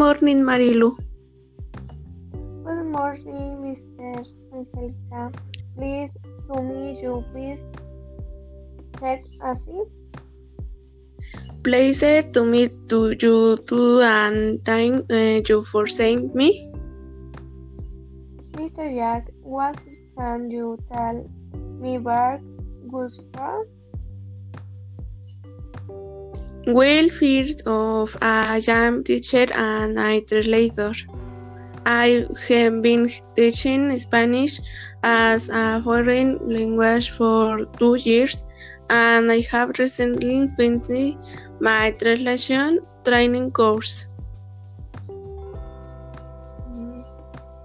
morning, Marilu. Good morning, Mr. Angelica. Please, to me, you please take a seat. Pleased to meet to you too and thank uh, you for saying me. Mr. Jack, what can you tell me about Gustav? Well, first of I am teacher and I translator. I have been teaching Spanish as a foreign language for two years, and I have recently finished my translation training course.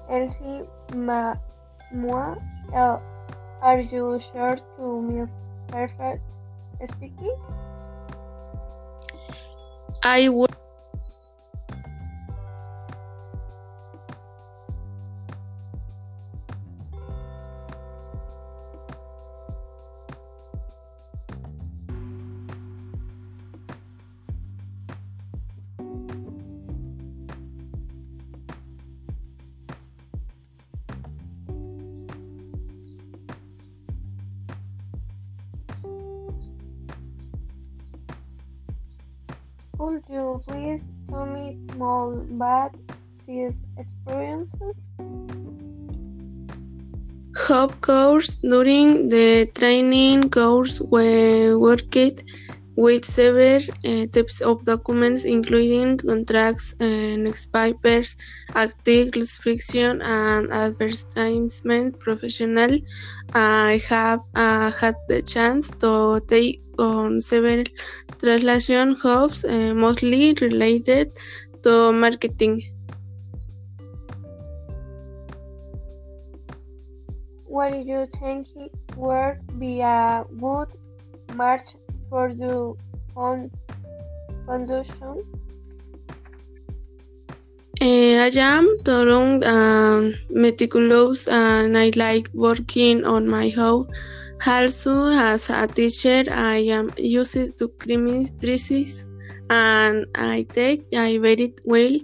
Elsie, ma, uh, are you sure to me perfect speaking? I would Could you please tell me more about these experiences? Of course, during the training course, we worked with several uh, types of documents, including contracts, uh, newspapers, articles, fiction, and advertisement professional. I have uh, had the chance to take on several translation jobs, uh, mostly related to marketing. What do you think would be a good match for your fund foundation? Uh, I am thorough and meticulous, and I like working on my own. Also, as a teacher, I am used to crisis, and I take I very well.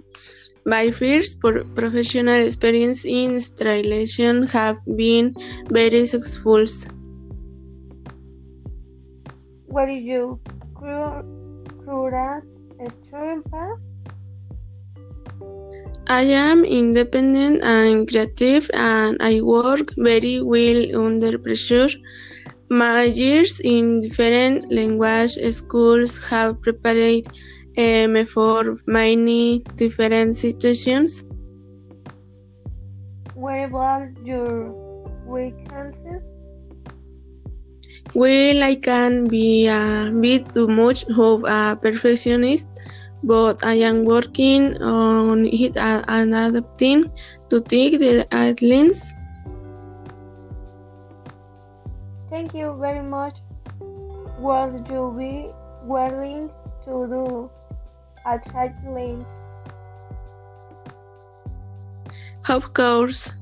My first pro- professional experience in translation have been very successful. What do you curate a trip? I am independent and creative, and I work very well under pressure. My years in different language schools have prepared me for many different situations. What about your weaknesses? Well, I can be a bit too much of a perfectionist, but I am working on it uh, and adapting to take the guidelines. Thank you very much. What you be willing to do a challenge? Of course.